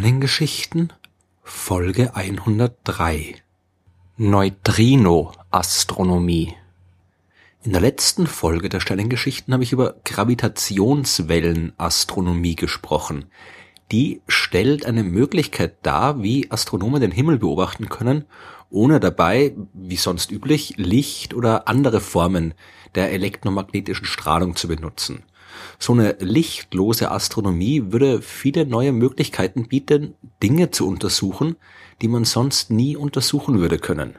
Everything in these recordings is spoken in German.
Sternengeschichten Folge 103 Neutrino-Astronomie In der letzten Folge der Sternengeschichten habe ich über Gravitationswellenastronomie gesprochen. Die stellt eine Möglichkeit dar, wie Astronomen den Himmel beobachten können, ohne dabei, wie sonst üblich, Licht oder andere Formen der elektromagnetischen Strahlung zu benutzen. So eine lichtlose Astronomie würde viele neue Möglichkeiten bieten, Dinge zu untersuchen, die man sonst nie untersuchen würde können.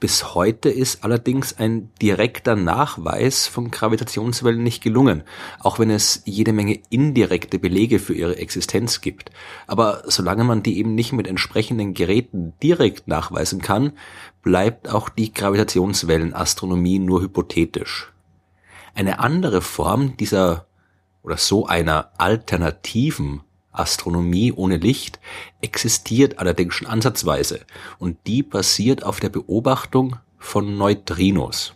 Bis heute ist allerdings ein direkter Nachweis von Gravitationswellen nicht gelungen, auch wenn es jede Menge indirekte Belege für ihre Existenz gibt. Aber solange man die eben nicht mit entsprechenden Geräten direkt nachweisen kann, bleibt auch die Gravitationswellenastronomie nur hypothetisch. Eine andere Form dieser oder so einer alternativen Astronomie ohne Licht existiert allerdings schon ansatzweise und die basiert auf der Beobachtung von Neutrinos.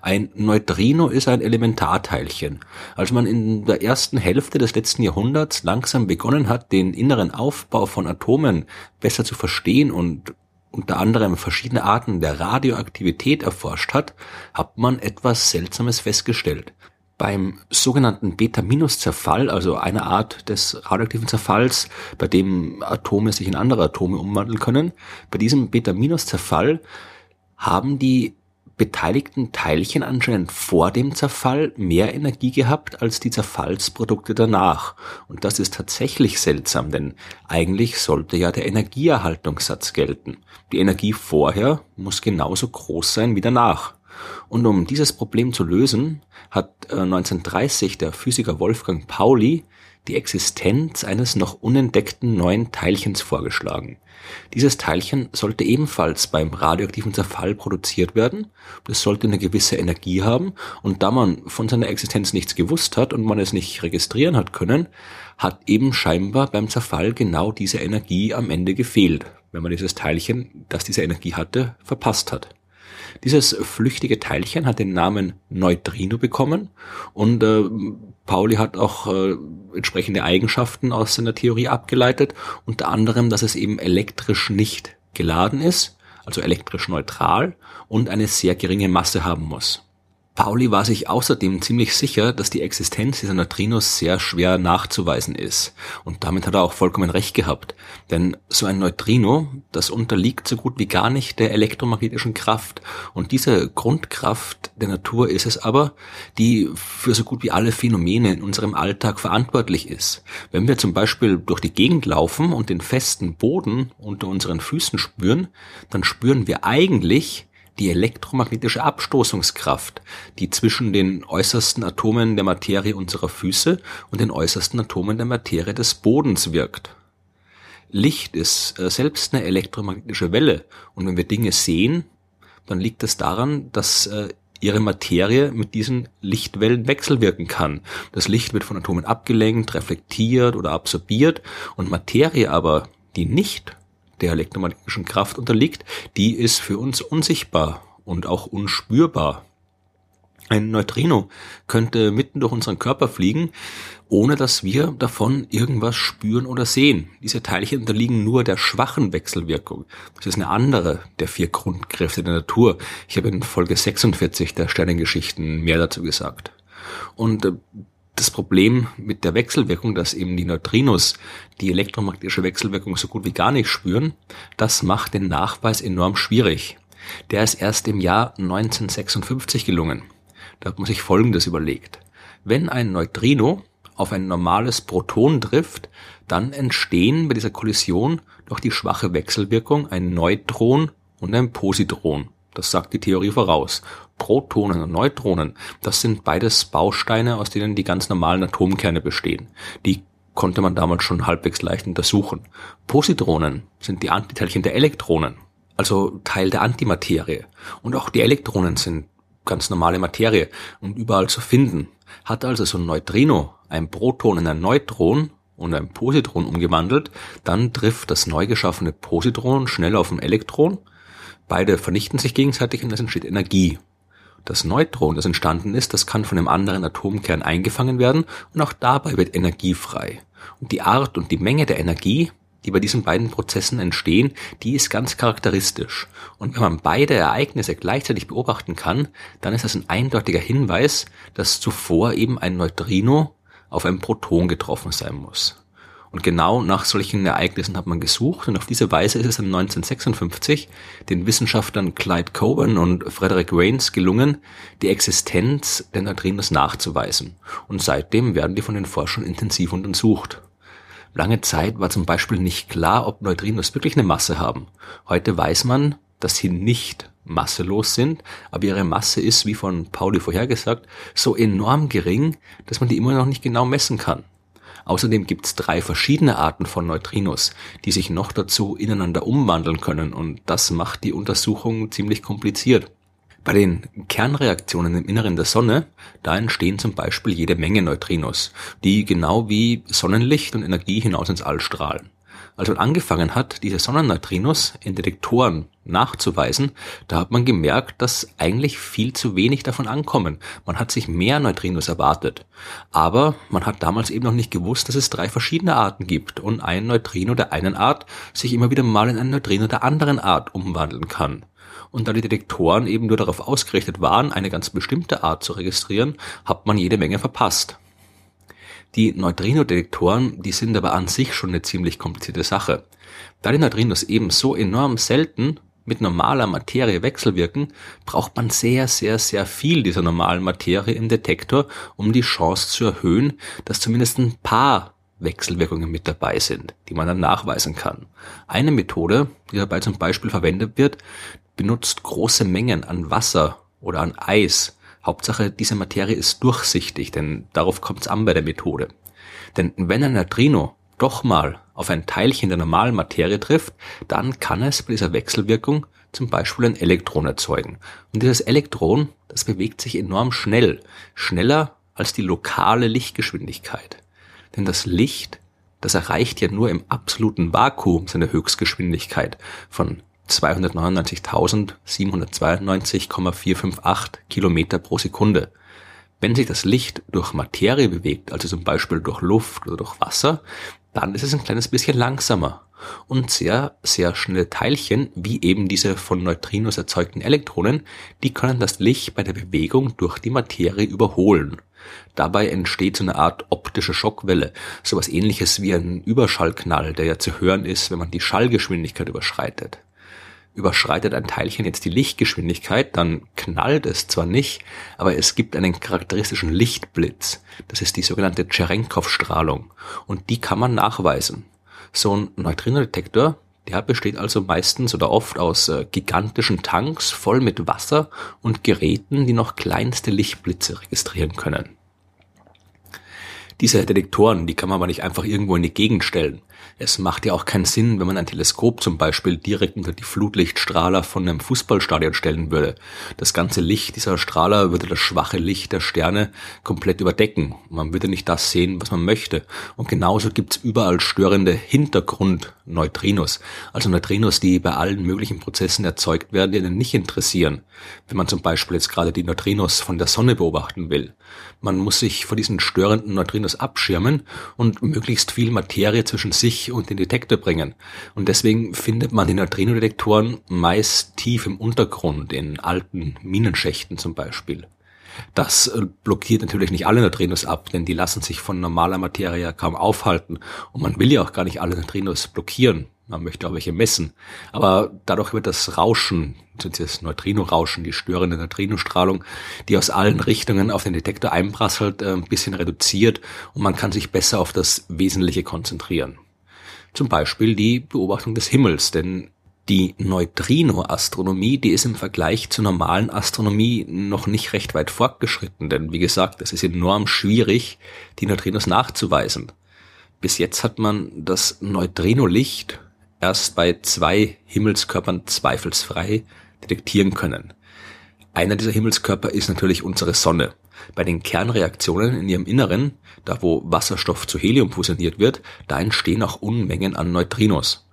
Ein Neutrino ist ein Elementarteilchen. Als man in der ersten Hälfte des letzten Jahrhunderts langsam begonnen hat, den inneren Aufbau von Atomen besser zu verstehen und unter anderem verschiedene Arten der Radioaktivität erforscht hat, hat man etwas Seltsames festgestellt. Beim sogenannten Beta-Zerfall, also einer Art des radioaktiven Zerfalls, bei dem Atome sich in andere Atome umwandeln können, bei diesem Beta-Zerfall haben die beteiligten Teilchen anscheinend vor dem Zerfall mehr Energie gehabt als die Zerfallsprodukte danach. Und das ist tatsächlich seltsam, denn eigentlich sollte ja der Energieerhaltungssatz gelten. Die Energie vorher muss genauso groß sein wie danach. Und um dieses Problem zu lösen, hat 1930 äh, der Physiker Wolfgang Pauli die Existenz eines noch unentdeckten neuen Teilchens vorgeschlagen. Dieses Teilchen sollte ebenfalls beim radioaktiven Zerfall produziert werden. Das sollte eine gewisse Energie haben. Und da man von seiner Existenz nichts gewusst hat und man es nicht registrieren hat können, hat eben scheinbar beim Zerfall genau diese Energie am Ende gefehlt, wenn man dieses Teilchen, das diese Energie hatte, verpasst hat. Dieses flüchtige Teilchen hat den Namen Neutrino bekommen und äh, Pauli hat auch äh, entsprechende Eigenschaften aus seiner Theorie abgeleitet, unter anderem, dass es eben elektrisch nicht geladen ist, also elektrisch neutral und eine sehr geringe Masse haben muss. Pauli war sich außerdem ziemlich sicher, dass die Existenz dieser Neutrinos sehr schwer nachzuweisen ist. Und damit hat er auch vollkommen recht gehabt. Denn so ein Neutrino, das unterliegt so gut wie gar nicht der elektromagnetischen Kraft. Und diese Grundkraft der Natur ist es aber, die für so gut wie alle Phänomene in unserem Alltag verantwortlich ist. Wenn wir zum Beispiel durch die Gegend laufen und den festen Boden unter unseren Füßen spüren, dann spüren wir eigentlich, die elektromagnetische Abstoßungskraft, die zwischen den äußersten Atomen der Materie unserer Füße und den äußersten Atomen der Materie des Bodens wirkt. Licht ist äh, selbst eine elektromagnetische Welle und wenn wir Dinge sehen, dann liegt es daran, dass äh, ihre Materie mit diesen Lichtwellen wechselwirken kann. Das Licht wird von Atomen abgelenkt, reflektiert oder absorbiert und Materie aber, die nicht der elektromagnetischen Kraft unterliegt, die ist für uns unsichtbar und auch unspürbar. Ein Neutrino könnte mitten durch unseren Körper fliegen, ohne dass wir davon irgendwas spüren oder sehen. Diese Teilchen unterliegen nur der schwachen Wechselwirkung. Das ist eine andere der vier Grundkräfte der Natur. Ich habe in Folge 46 der Sternengeschichten mehr dazu gesagt. Und äh, das Problem mit der Wechselwirkung, dass eben die Neutrinos die elektromagnetische Wechselwirkung so gut wie gar nicht spüren, das macht den Nachweis enorm schwierig. Der ist erst im Jahr 1956 gelungen. Da hat man sich Folgendes überlegt. Wenn ein Neutrino auf ein normales Proton trifft, dann entstehen bei dieser Kollision durch die schwache Wechselwirkung ein Neutron und ein Positron. Das sagt die Theorie voraus. Protonen und Neutronen, das sind beides Bausteine, aus denen die ganz normalen Atomkerne bestehen. Die konnte man damals schon halbwegs leicht untersuchen. Positronen sind die Antiteilchen der Elektronen, also Teil der Antimaterie. Und auch die Elektronen sind ganz normale Materie und überall zu finden. Hat also so ein Neutrino ein Proton in ein Neutron und ein Positron umgewandelt, dann trifft das neu geschaffene Positron schnell auf ein Elektron Beide vernichten sich gegenseitig und es entsteht Energie. Das Neutron, das entstanden ist, das kann von einem anderen Atomkern eingefangen werden und auch dabei wird Energie frei. Und die Art und die Menge der Energie, die bei diesen beiden Prozessen entstehen, die ist ganz charakteristisch. Und wenn man beide Ereignisse gleichzeitig beobachten kann, dann ist das ein eindeutiger Hinweis, dass zuvor eben ein Neutrino auf ein Proton getroffen sein muss. Und genau nach solchen Ereignissen hat man gesucht und auf diese Weise ist es dann 1956 den Wissenschaftlern Clyde Cowan und Frederick Rains gelungen, die Existenz der Neutrinos nachzuweisen. Und seitdem werden die von den Forschern intensiv untersucht. Lange Zeit war zum Beispiel nicht klar, ob Neutrinos wirklich eine Masse haben. Heute weiß man, dass sie nicht masselos sind, aber ihre Masse ist, wie von Pauli vorhergesagt, so enorm gering, dass man die immer noch nicht genau messen kann. Außerdem gibt es drei verschiedene Arten von Neutrinos, die sich noch dazu ineinander umwandeln können und das macht die Untersuchung ziemlich kompliziert. Bei den Kernreaktionen im Inneren der Sonne, da entstehen zum Beispiel jede Menge Neutrinos, die genau wie Sonnenlicht und Energie hinaus ins All strahlen. Als man angefangen hat, diese Sonnenneutrinos in Detektoren nachzuweisen, da hat man gemerkt, dass eigentlich viel zu wenig davon ankommen. Man hat sich mehr Neutrinos erwartet. Aber man hat damals eben noch nicht gewusst, dass es drei verschiedene Arten gibt und ein Neutrino der einen Art sich immer wieder mal in ein Neutrino der anderen Art umwandeln kann. Und da die Detektoren eben nur darauf ausgerichtet waren, eine ganz bestimmte Art zu registrieren, hat man jede Menge verpasst. Die Neutrino-Detektoren, die sind aber an sich schon eine ziemlich komplizierte Sache. Da die Neutrinos eben so enorm selten mit normaler Materie wechselwirken, braucht man sehr, sehr, sehr viel dieser normalen Materie im Detektor, um die Chance zu erhöhen, dass zumindest ein paar Wechselwirkungen mit dabei sind, die man dann nachweisen kann. Eine Methode, die dabei zum Beispiel verwendet wird, benutzt große Mengen an Wasser oder an Eis, Hauptsache, diese Materie ist durchsichtig, denn darauf kommt es an bei der Methode. Denn wenn ein Neutrino doch mal auf ein Teilchen der normalen Materie trifft, dann kann es bei dieser Wechselwirkung zum Beispiel ein Elektron erzeugen. Und dieses Elektron, das bewegt sich enorm schnell, schneller als die lokale Lichtgeschwindigkeit. Denn das Licht, das erreicht ja nur im absoluten Vakuum seine Höchstgeschwindigkeit von 299.792,458 Kilometer pro Sekunde. Wenn sich das Licht durch Materie bewegt, also zum Beispiel durch Luft oder durch Wasser, dann ist es ein kleines bisschen langsamer. Und sehr, sehr schnelle Teilchen, wie eben diese von Neutrinos erzeugten Elektronen, die können das Licht bei der Bewegung durch die Materie überholen. Dabei entsteht so eine Art optische Schockwelle, sowas ähnliches wie ein Überschallknall, der ja zu hören ist, wenn man die Schallgeschwindigkeit überschreitet. Überschreitet ein Teilchen jetzt die Lichtgeschwindigkeit, dann knallt es zwar nicht, aber es gibt einen charakteristischen Lichtblitz. Das ist die sogenannte Cherenkov-Strahlung. Und die kann man nachweisen. So ein Neutrinodetektor, der besteht also meistens oder oft aus äh, gigantischen Tanks voll mit Wasser und Geräten, die noch kleinste Lichtblitze registrieren können. Diese Detektoren, die kann man aber nicht einfach irgendwo in die Gegend stellen. Es macht ja auch keinen Sinn, wenn man ein Teleskop zum Beispiel direkt unter die Flutlichtstrahler von einem Fußballstadion stellen würde. Das ganze Licht dieser Strahler würde das schwache Licht der Sterne komplett überdecken. Man würde nicht das sehen, was man möchte. Und genauso gibt's überall störende Hintergrundneutrinos. Also Neutrinos, die bei allen möglichen Prozessen erzeugt werden, die einen nicht interessieren. Wenn man zum Beispiel jetzt gerade die Neutrinos von der Sonne beobachten will. Man muss sich vor diesen störenden Neutrinos abschirmen und möglichst viel Materie zwischen sich und den Detektor bringen. Und deswegen findet man die Neutrinodetektoren meist tief im Untergrund, in alten Minenschächten zum Beispiel. Das äh, blockiert natürlich nicht alle Neutrinos ab, denn die lassen sich von normaler Materie kaum aufhalten. Und man will ja auch gar nicht alle Neutrinos blockieren. Man möchte auch welche messen. Aber dadurch wird das Rauschen, das Neutrino-Rauschen, die störende Neutrinostrahlung, die aus allen Richtungen auf den Detektor einprasselt, äh, ein bisschen reduziert und man kann sich besser auf das Wesentliche konzentrieren. Zum Beispiel die Beobachtung des Himmels, denn die Neutrino-Astronomie, die ist im Vergleich zur normalen Astronomie noch nicht recht weit fortgeschritten, denn wie gesagt, es ist enorm schwierig, die Neutrinos nachzuweisen. Bis jetzt hat man das Neutrino-Licht erst bei zwei Himmelskörpern zweifelsfrei detektieren können. Einer dieser Himmelskörper ist natürlich unsere Sonne. Bei den Kernreaktionen in ihrem Inneren, da wo Wasserstoff zu Helium fusioniert wird, da entstehen auch Unmengen an Neutrinos.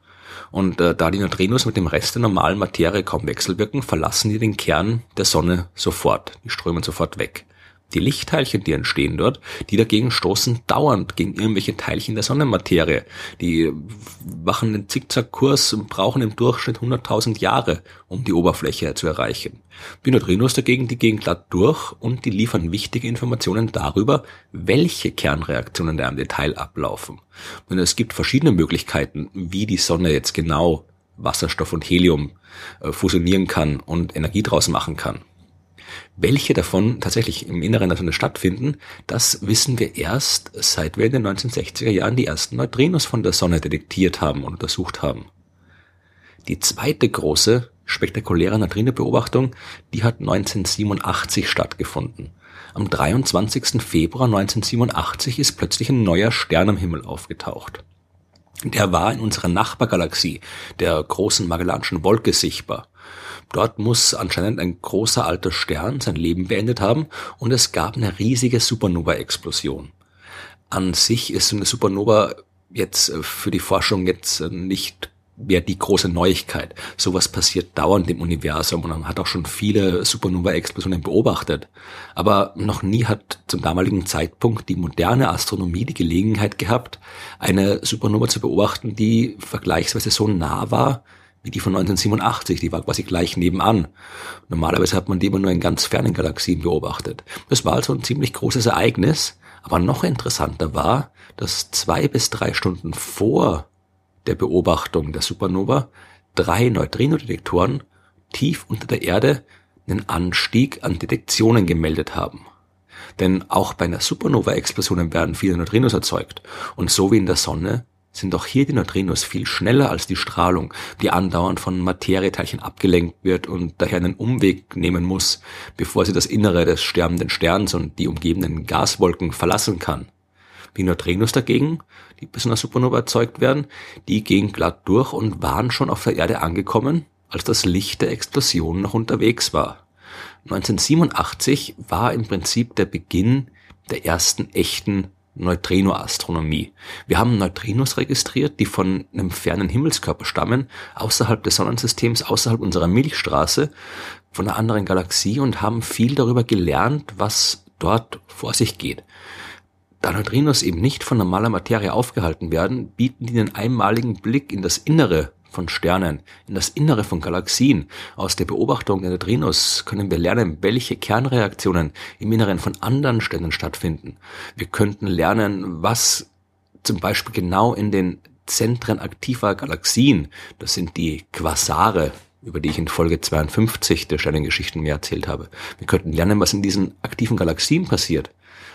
Und äh, da die Neutrinos mit dem Rest der normalen Materie kaum wechselwirken, verlassen die den Kern der Sonne sofort. Die strömen sofort weg. Die Lichtteilchen, die entstehen dort, die dagegen stoßen dauernd gegen irgendwelche Teilchen der Sonnenmaterie. Die machen den Zickzackkurs und brauchen im Durchschnitt 100.000 Jahre, um die Oberfläche zu erreichen. Die Neutrinos dagegen, die gehen glatt durch und die liefern wichtige Informationen darüber, welche Kernreaktionen da im Detail ablaufen. Und es gibt verschiedene Möglichkeiten, wie die Sonne jetzt genau Wasserstoff und Helium äh, fusionieren kann und Energie draus machen kann. Welche davon tatsächlich im Inneren der Sonne stattfinden, das wissen wir erst, seit wir in den 1960er Jahren die ersten Neutrinos von der Sonne detektiert haben und untersucht haben. Die zweite große, spektakuläre Neutrino-Beobachtung, die hat 1987 stattgefunden. Am 23. Februar 1987 ist plötzlich ein neuer Stern am Himmel aufgetaucht. Der war in unserer Nachbargalaxie, der großen Magellanischen Wolke, sichtbar. Dort muss anscheinend ein großer alter Stern sein Leben beendet haben und es gab eine riesige Supernova-Explosion. An sich ist eine Supernova jetzt äh, für die Forschung jetzt äh, nicht mehr die große Neuigkeit. Sowas passiert dauernd im Universum und man hat auch schon viele Supernova-Explosionen beobachtet. Aber noch nie hat zum damaligen Zeitpunkt die moderne Astronomie die Gelegenheit gehabt, eine Supernova zu beobachten, die vergleichsweise so nah war wie die von 1987, die war quasi gleich nebenan. Normalerweise hat man die immer nur in ganz fernen Galaxien beobachtet. Das war also ein ziemlich großes Ereignis, aber noch interessanter war, dass zwei bis drei Stunden vor der Beobachtung der Supernova drei Neutrinodetektoren tief unter der Erde einen Anstieg an Detektionen gemeldet haben. Denn auch bei einer Supernova-Explosion werden viele Neutrinos erzeugt. Und so wie in der Sonne sind auch hier die Neutrinos viel schneller als die Strahlung, die andauernd von Materieteilchen abgelenkt wird und daher einen Umweg nehmen muss, bevor sie das Innere des sterbenden Sterns und die umgebenden Gaswolken verlassen kann. Die Neutrinos dagegen, die bis einer Supernova erzeugt werden, die gehen glatt durch und waren schon auf der Erde angekommen, als das Licht der Explosion noch unterwegs war. 1987 war im Prinzip der Beginn der ersten echten Neutrinoastronomie. Wir haben Neutrinos registriert, die von einem fernen Himmelskörper stammen, außerhalb des Sonnensystems, außerhalb unserer Milchstraße, von einer anderen Galaxie und haben viel darüber gelernt, was dort vor sich geht. Da Neutrinos eben nicht von normaler Materie aufgehalten werden, bieten die einen einmaligen Blick in das Innere von Sternen, in das Innere von Galaxien. Aus der Beobachtung der Neutrinos können wir lernen, welche Kernreaktionen im Inneren von anderen Sternen stattfinden. Wir könnten lernen, was zum Beispiel genau in den Zentren aktiver Galaxien, das sind die Quasare, über die ich in Folge 52 der Sternengeschichten mehr erzählt habe. Wir könnten lernen, was in diesen aktiven Galaxien passiert.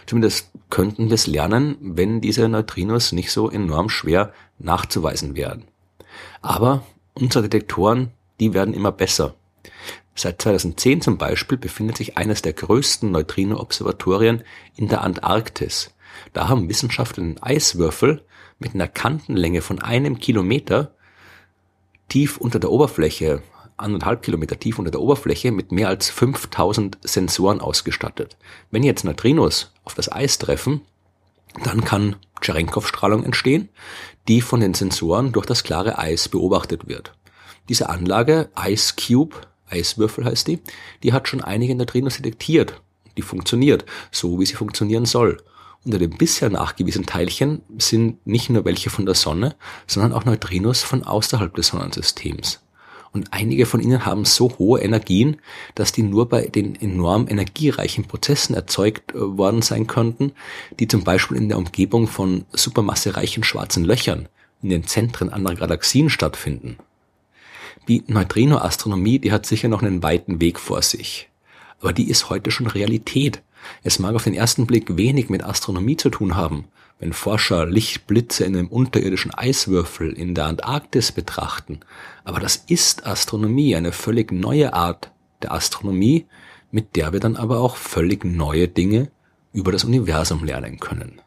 Zumindest könnten wir es lernen, wenn diese Neutrinos nicht so enorm schwer nachzuweisen wären. Aber unsere Detektoren, die werden immer besser. Seit 2010 zum Beispiel befindet sich eines der größten Neutrino-Observatorien in der Antarktis. Da haben Wissenschaftler einen Eiswürfel mit einer Kantenlänge von einem Kilometer tief unter der Oberfläche, anderthalb Kilometer tief unter der Oberfläche mit mehr als 5000 Sensoren ausgestattet. Wenn jetzt Neutrinos auf das Eis treffen, dann kann Cherenkov-Strahlung entstehen, die von den Sensoren durch das klare Eis beobachtet wird. Diese Anlage, Ice Cube, Eiswürfel heißt die, die hat schon einige Neutrinos detektiert. Die funktioniert, so wie sie funktionieren soll. Unter den bisher nachgewiesenen Teilchen sind nicht nur welche von der Sonne, sondern auch Neutrinos von außerhalb des Sonnensystems. Und einige von ihnen haben so hohe Energien, dass die nur bei den enorm energiereichen Prozessen erzeugt äh, worden sein könnten, die zum Beispiel in der Umgebung von supermassereichen schwarzen Löchern in den Zentren anderer Galaxien stattfinden. Die Neutrinoastronomie, die hat sicher noch einen weiten Weg vor sich. Aber die ist heute schon Realität. Es mag auf den ersten Blick wenig mit Astronomie zu tun haben, wenn Forscher Lichtblitze in einem unterirdischen Eiswürfel in der Antarktis betrachten, aber das ist Astronomie, eine völlig neue Art der Astronomie, mit der wir dann aber auch völlig neue Dinge über das Universum lernen können.